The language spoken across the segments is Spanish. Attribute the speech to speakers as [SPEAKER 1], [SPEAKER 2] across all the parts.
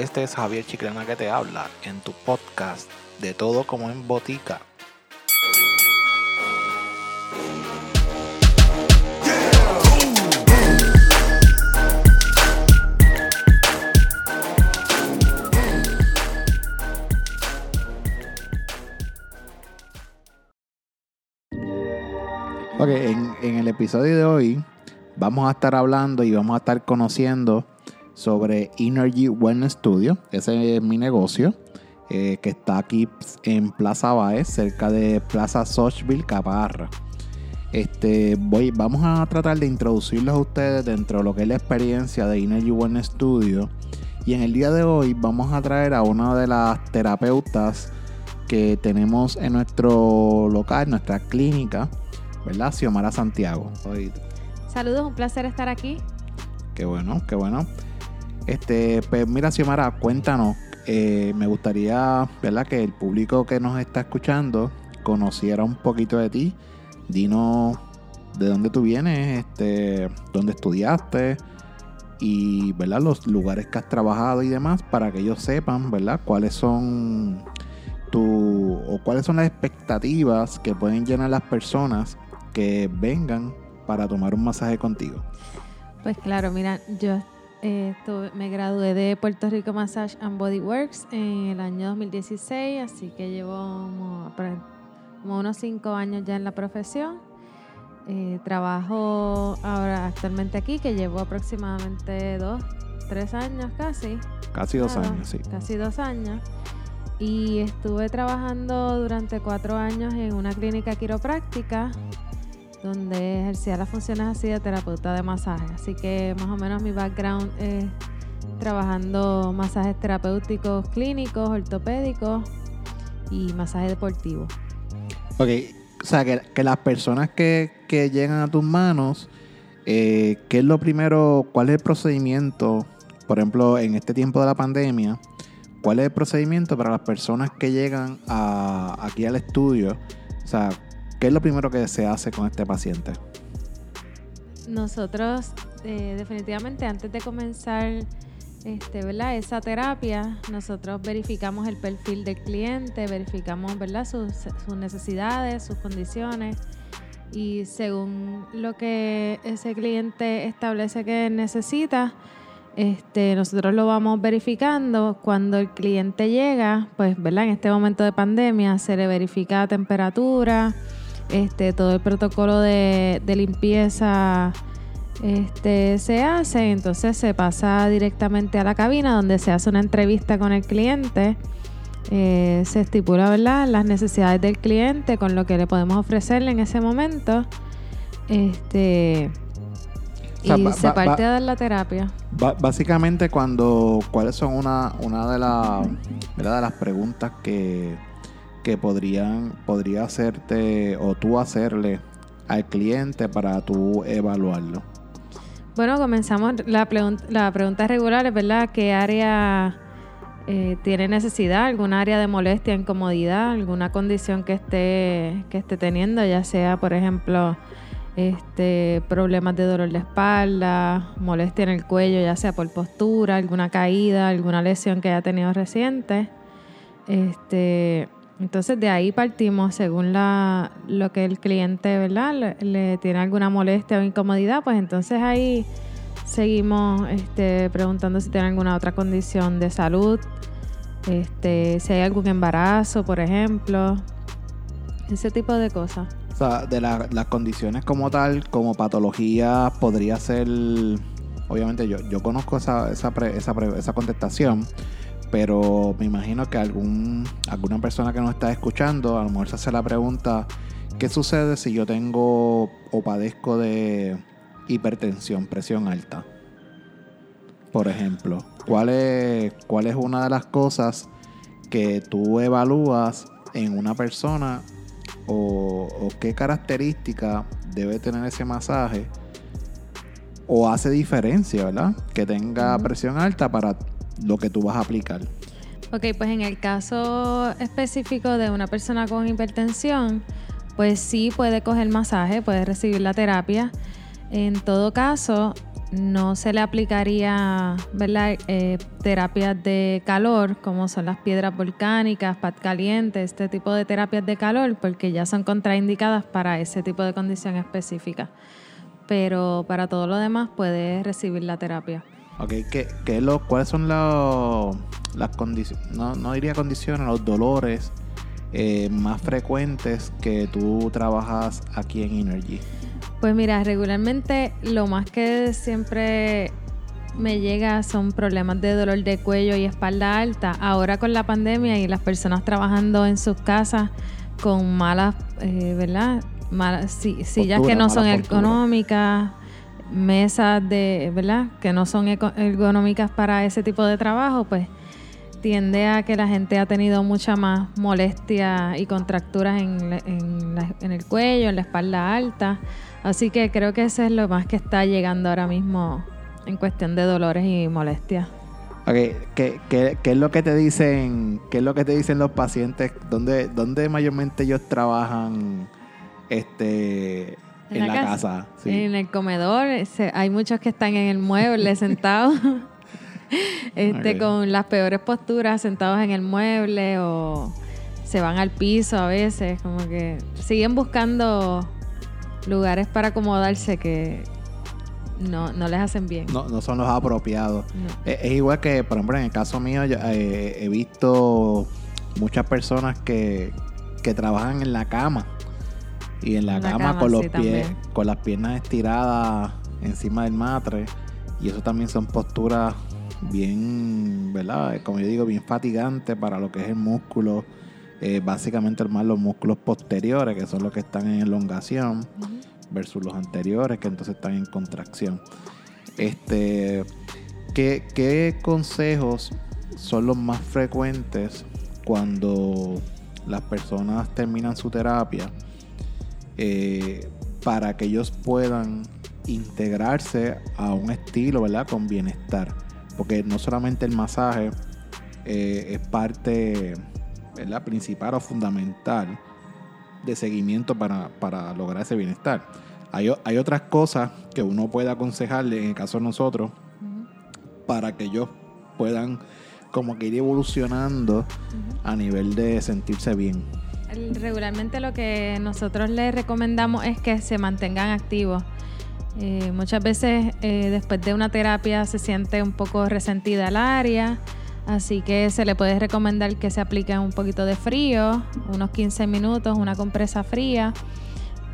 [SPEAKER 1] Este es Javier Chiclana que te habla en tu podcast de todo como en botica. Ok, en, en el episodio de hoy vamos a estar hablando y vamos a estar conociendo sobre Energy Wellness Studio. Ese es mi negocio eh, que está aquí en Plaza Baez, cerca de Plaza Sochville, Caparra. Este, voy, vamos a tratar de introducirlos a ustedes dentro de lo que es la experiencia de Energy Wellness Studio. Y en el día de hoy vamos a traer a una de las terapeutas que tenemos en nuestro local, en nuestra clínica, ¿verdad? Xiomara Santiago.
[SPEAKER 2] Saludos, un placer estar aquí.
[SPEAKER 1] Qué bueno, qué bueno. Este, pues mira, Xiomara, cuéntanos. Eh, me gustaría, ¿verdad? Que el público que nos está escuchando conociera un poquito de ti. Dinos de dónde tú vienes, este, dónde estudiaste y, ¿verdad? Los lugares que has trabajado y demás para que ellos sepan, ¿verdad? Cuáles son tu o cuáles son las expectativas que pueden llenar las personas que vengan para tomar un masaje contigo.
[SPEAKER 2] Pues claro, mira, yo eh, me gradué de Puerto Rico Massage and Body Works en el año 2016, así que llevo como, unos cinco años ya en la profesión. Eh, trabajo ahora actualmente aquí, que llevo aproximadamente dos, tres años casi.
[SPEAKER 1] Casi dos años, sí.
[SPEAKER 2] Casi dos años. Y estuve trabajando durante cuatro años en una clínica quiropráctica donde ejercía las funciones así de terapeuta de masaje. Así que más o menos mi background es trabajando masajes terapéuticos clínicos, ortopédicos y masaje deportivo.
[SPEAKER 1] Ok, o sea, que, las personas que, llegan a tus manos, eh, ¿qué es lo primero, cuál es el procedimiento, por ejemplo, en este tiempo de la pandemia, cuál es el procedimiento para las personas que llegan aquí al estudio? O sea, ¿Qué es lo primero que se hace con este paciente?
[SPEAKER 2] Nosotros, eh, definitivamente, antes de comenzar este, ¿verdad? esa terapia, nosotros verificamos el perfil del cliente, verificamos ¿verdad? Sus, sus necesidades, sus condiciones y según lo que ese cliente establece que necesita, este, nosotros lo vamos verificando. Cuando el cliente llega, pues, ¿verdad? En este momento de pandemia se le verifica la temperatura, este, todo el protocolo de, limpieza este, se hace, entonces se pasa directamente a la cabina donde se hace una entrevista con el cliente. Eh, se estipula ¿verdad? las necesidades del cliente con lo que le podemos ofrecerle en ese momento. Este, y se parte a dar la terapia.
[SPEAKER 1] básicamente, cuando cuáles son una, una de, de las preguntas que que podrían, podría hacerte o tú hacerle al cliente para tú evaluarlo?
[SPEAKER 2] Bueno, comenzamos la, la pregunta regular, es verdad, ¿qué área eh, tiene necesidad? ¿Alguna área de molestia, incomodidad? ¿Alguna condición que esté, que esté teniendo? Ya sea, por ejemplo, este, problemas de dolor de espalda, molestia en el cuello, ya sea por postura, alguna caída, alguna lesión que haya tenido reciente. Este, entonces de ahí partimos según la, lo que el cliente ¿verdad? Le, tiene alguna molestia o incomodidad, pues entonces ahí seguimos este, preguntando si tiene alguna otra condición de salud, este, si hay algún embarazo, por ejemplo, ese tipo de cosas.
[SPEAKER 1] O sea, de las condiciones como tal, como patología, podría ser, obviamente yo, yo conozco esa, esa, esa, esa contestación, pero me imagino que algún, alguna persona que nos está escuchando a lo mejor se hace la pregunta, ¿qué sucede si yo tengo o padezco de hipertensión, presión alta? Por ejemplo, ¿cuál es, cuál es una de las cosas que tú evalúas en una persona o, qué característica debe tener ese masaje o hace diferencia, ¿verdad? Que tenga presión alta para lo que tú vas a aplicar.
[SPEAKER 2] Ok, pues en el caso específico de una persona con hipertensión, pues sí puede coger masaje, puede recibir la terapia. En todo caso, no se le aplicaría ¿verdad? Eh, terapias de calor, como son las piedras volcánicas, pat caliente, este tipo de terapias de calor, porque ya son contraindicadas para ese tipo de condición específica. Pero para todo lo demás puede recibir la terapia.
[SPEAKER 1] Ok, ¿qué, qué lo, ¿cuáles son las condiciones? No, no diría condiciones, los dolores eh, más frecuentes que tú trabajas aquí en Energy.
[SPEAKER 2] Pues mira, regularmente lo más que siempre me llega son problemas de dolor de cuello y espalda alta. Ahora con la pandemia y las personas trabajando en sus casas con malas, eh, ¿verdad? Malas, sillas que no son ergonómicas, mesas de, ¿verdad? Que no son ergonómicas para ese tipo de trabajo, pues tiende a que la gente ha tenido mucha más molestia y contracturas en, el cuello, en la espalda alta. Así que creo que eso es lo más que está llegando ahora mismo en cuestión de dolores y molestias.
[SPEAKER 1] Okay. ¿Qué, qué, qué es lo que te dicen? ¿Qué es lo que te dicen los pacientes? ¿Dónde, dónde mayormente ellos trabajan este en, la, casa?
[SPEAKER 2] En el comedor. hay muchos que están en el mueble sentados. este, con las peores posturas, sentados en el mueble o se van al piso a veces, como que siguen buscando lugares para acomodarse que no, no les hacen bien.
[SPEAKER 1] No, no son los apropiados. Es, igual que, por ejemplo, en el caso mío, eh, he visto muchas personas que, que trabajan en la cama. Y en la, cama, con los pies, con las piernas estiradas encima del matre. Y eso también son posturas bien, ¿verdad? Como yo digo, bien fatigantes para lo que es el músculo eh, básicamente más los músculos posteriores, que son los que están en elongación, versus los anteriores, que entonces están en contracción. Este, ¿qué, consejos son los más frecuentes cuando las personas terminan su terapia eh, para que ellos puedan integrarse a un estilo, ¿verdad? Con bienestar. Porque no solamente el masaje eh, es parte la principal o fundamental de seguimiento para, lograr ese bienestar. Hay, hay, otras cosas que uno puede aconsejarle, en el caso de nosotros, para que ellos puedan como que ir evolucionando a nivel de sentirse bien.
[SPEAKER 2] Regularmente lo que nosotros les recomendamos es que se mantengan activos. Eh, muchas veces eh, después de una terapia se siente un poco resentida el área, Así que se le puede recomendar que se aplique un poquito de frío, unos 15 minutos, una compresa fría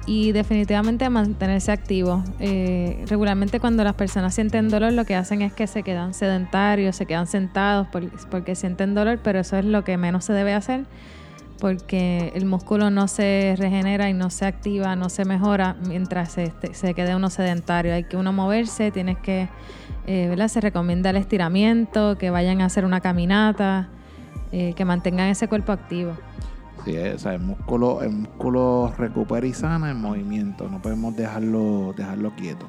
[SPEAKER 2] y definitivamente mantenerse activo. Eh, regularmente cuando las personas sienten dolor lo que hacen es que se quedan sedentarios, se quedan sentados porque sienten dolor, pero eso es lo que menos se debe hacer porque el músculo no se regenera y no se activa, no se mejora mientras se, se quede uno sedentario. Hay que uno moverse, tienes que eh, ¿verdad? Se recomienda el estiramiento, que vayan a hacer una caminata, eh, que mantengan ese cuerpo activo.
[SPEAKER 1] Sí, o sea, el músculo, el músculo recupera y sana en movimiento, no podemos dejarlo, dejarlo quieto.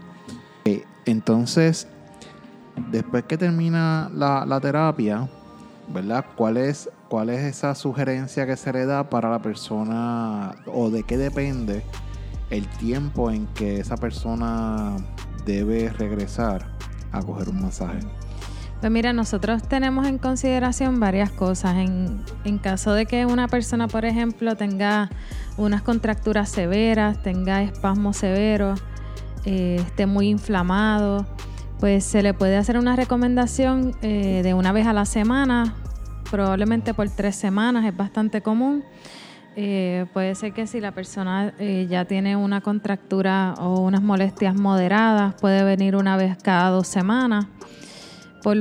[SPEAKER 1] Eh, entonces, después que termina la, terapia, ¿verdad? ¿Cuál es, ¿Cuál es esa sugerencia que se le da para la persona o de qué depende el tiempo en que esa persona debe regresar a coger un masaje?
[SPEAKER 2] Pues mira, nosotros tenemos en consideración varias cosas. En, en, caso de que una persona, por ejemplo, tenga unas contracturas severas, tenga espasmos severos, eh, esté muy inflamado, pues se le puede hacer una recomendación eh, de una vez a la semana, probablemente por tres semanas, es bastante común. Eh, puede ser que si la persona eh, ya tiene una contractura o unas molestias moderadas, puede venir una vez cada dos semanas, por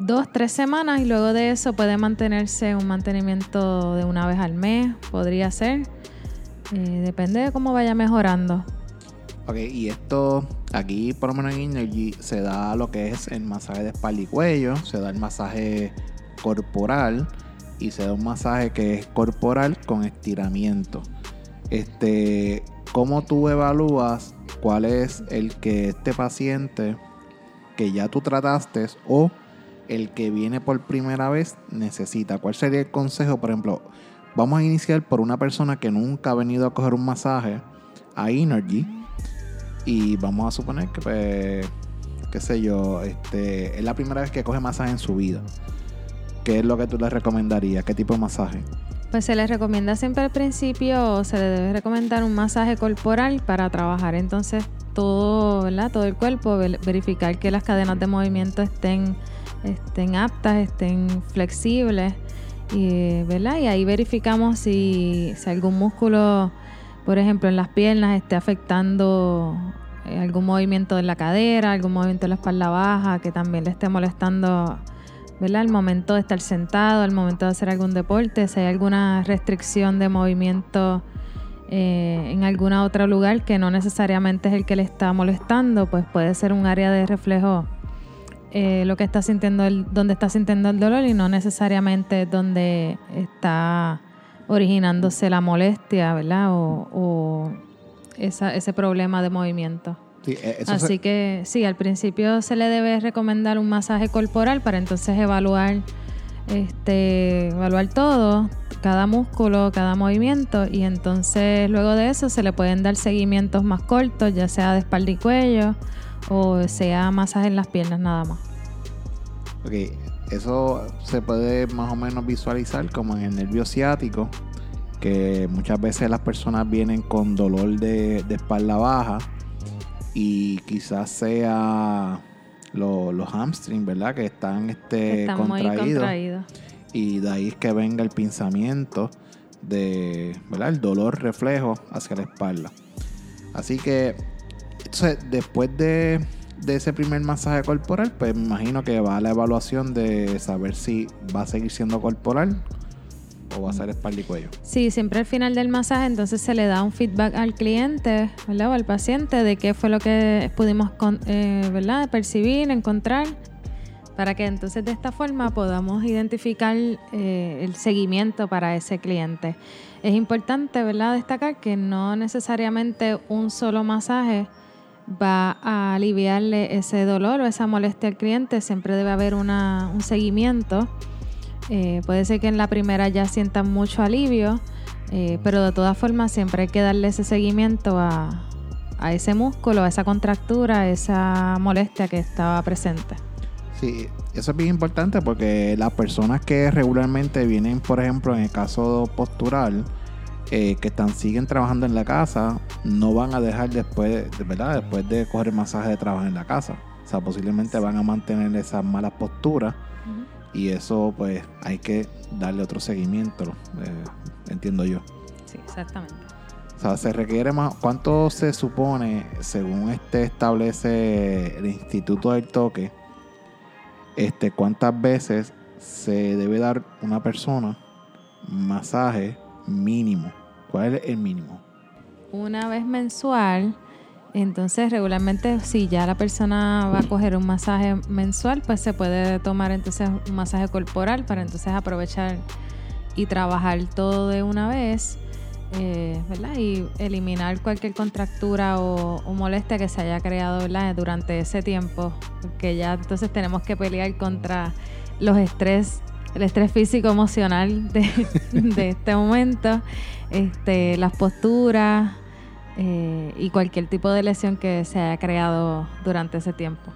[SPEAKER 2] dos, tres semanas y luego de eso puede mantenerse un mantenimiento de una vez al mes, podría ser. Eh, depende de cómo vaya mejorando.
[SPEAKER 1] Ok, y esto aquí por lo menos en Energy se da lo que es el masaje de espalda y cuello, se da el masaje corporal y se da un masaje que es corporal con estiramiento. Este, ¿Cómo tú evalúas cuál es el que este paciente que ya tú trataste o el que viene por primera vez necesita? ¿Cuál sería el consejo? Por ejemplo, vamos a iniciar por una persona que nunca ha venido a coger un masaje a Energy y vamos a suponer que pues, qué sé yo, este, es la primera vez que coge masaje en su vida. ¿Qué es lo que tú le recomendarías? ¿Qué tipo de masaje?
[SPEAKER 2] Pues se les recomienda siempre al principio, se le debe recomendar un masaje corporal para trabajar entonces todo, ¿verdad? Todo el cuerpo, verificar que las cadenas de movimiento estén, estén aptas, estén flexibles. Y, ¿verdad? y ahí verificamos si, si algún músculo, por ejemplo, en las piernas esté afectando eh, algún movimiento de la cadera, algún movimiento de la espalda baja, que también le esté molestando ¿verdad? al momento de estar sentado, al momento de hacer algún deporte, si hay alguna restricción de movimiento eh, en algún otro lugar que no necesariamente es el que le está molestando, pues puede ser un área de reflejo eh, lo que está sintiendo el, donde está sintiendo el dolor y no necesariamente donde está originándose la molestia, ¿verdad? O, ese problema de movimiento. E, Así que sí, al principio se le debe recomendar un masaje corporal para entonces evaluar, este, evaluar todo, cada músculo, cada movimiento y entonces luego de eso se le pueden dar seguimientos más cortos, ya sea de espalda y cuello o sea masaje en las piernas nada más.
[SPEAKER 1] Ok, eso se puede más o menos visualizar como en el nervio ciático, que muchas veces las personas vienen con dolor de, espalda baja y quizás sea los hamstrings, ¿verdad? Que están, este, contraídos. Y de ahí es que venga el pensamiento de, ¿verdad? El dolor reflejo hacia la espalda. Así que, después de, ese primer masaje corporal, pues me imagino que va a la evaluación de saber si va a seguir siendo corporal o va a ser espalda y cuello.
[SPEAKER 2] Sí, siempre al final del masaje entonces se le da un feedback al cliente ¿verdad? o al paciente de qué fue lo que pudimos eh, ¿verdad? percibir, encontrar para que entonces de esta forma podamos identificar eh, el seguimiento para ese cliente. Es importante ¿verdad? destacar que no necesariamente un solo masaje va a aliviarle ese dolor o esa molestia al cliente, siempre debe haber una, un seguimiento. Eh, puede ser que en la primera ya sientan mucho alivio, eh, pero de todas formas siempre hay que darle ese seguimiento a, a ese músculo, a esa contractura, a esa molestia que estaba presente.
[SPEAKER 1] Sí, eso es bien importante porque las personas que regularmente vienen, por ejemplo, en el caso postural, eh, que están siguen trabajando en la casa, no van a dejar después, de verdad, después de coger masaje de trabajo en la casa. O sea, posiblemente van a mantener esas malas posturas y eso, pues, hay que darle otro seguimiento, eh, entiendo yo.
[SPEAKER 2] Sí, exactamente.
[SPEAKER 1] O sea, se requiere más. ¿Cuánto se supone, según este establece el Instituto del Toque, este, cuántas veces se debe dar una persona masaje mínimo. ¿Cuál es el mínimo?
[SPEAKER 2] Una vez mensual. Entonces, regularmente, si ya la persona va a coger un masaje mensual, pues se puede tomar entonces un masaje corporal para entonces aprovechar y trabajar todo de una vez. Eh, ¿verdad? Y eliminar cualquier contractura o, molestia que se haya creado durante ese tiempo, porque ya entonces tenemos que pelear contra los estrés, el estrés físico emocional de, este momento, este, las posturas eh, y cualquier tipo de lesión que se haya creado durante ese tiempo.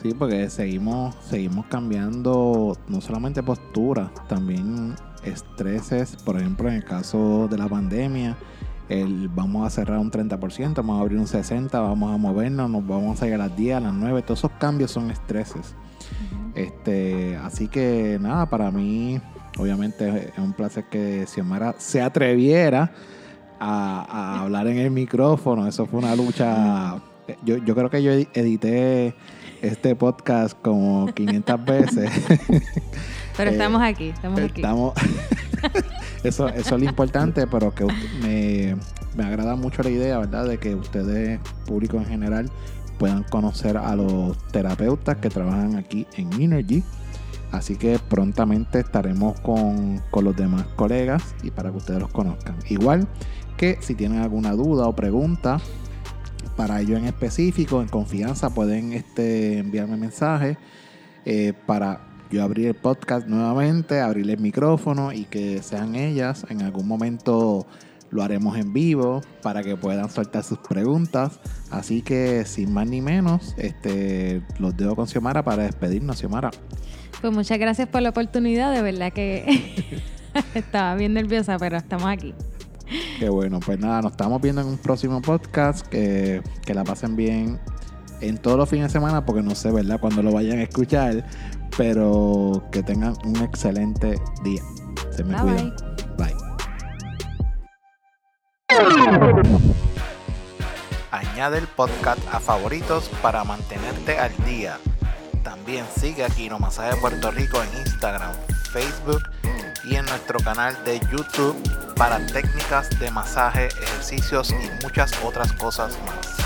[SPEAKER 1] Sí, porque seguimos, seguimos cambiando no solamente postura, también estreses, por ejemplo, en el caso de la pandemia, el, vamos a cerrar un 30%, vamos a abrir un 60%, vamos a movernos, nos vamos a ir a las 10, a las 9, todos esos cambios son estreses. este, así que nada, para mí, obviamente es un placer que Xiomara se atreviera a, hablar en el micrófono, eso fue una lucha. Yo, yo creo que yo edité este podcast como 500 veces.
[SPEAKER 2] Pero estamos aquí, estamos aquí.
[SPEAKER 1] eso, eso es lo importante, pero que me, me agrada mucho la idea, ¿verdad? De que ustedes, público en general, puedan conocer a los terapeutas que trabajan aquí en Energy. Así que prontamente estaremos con, con, los demás colegas y para que ustedes los conozcan. Igual que si tienen alguna duda o pregunta para ello en específico, en confianza, pueden este, enviarme mensaje eh, para yo abrir el podcast nuevamente, abrir el micrófono y que sean ellas en algún momento lo haremos en vivo para que puedan soltar sus preguntas. Así que sin más ni menos, este, los dejo con Xiomara para despedirnos, Xiomara.
[SPEAKER 2] Pues muchas gracias por la oportunidad, de verdad que estaba bien nerviosa, pero estamos aquí.
[SPEAKER 1] Qué bueno, pues nada, nos estamos viendo en un próximo podcast. Que, que la pasen bien en todos los fines de semana, porque no sé, ¿verdad?, cuando lo vayan a escuchar, pero que tengan un excelente día. Se me cuidan. Bye. Añade el podcast a favoritos para mantenerte al día. También sigue aquí No Masaje Puerto Rico en Instagram, Facebook y en nuestro canal de YouTube para técnicas de masaje, ejercicios y muchas otras cosas más.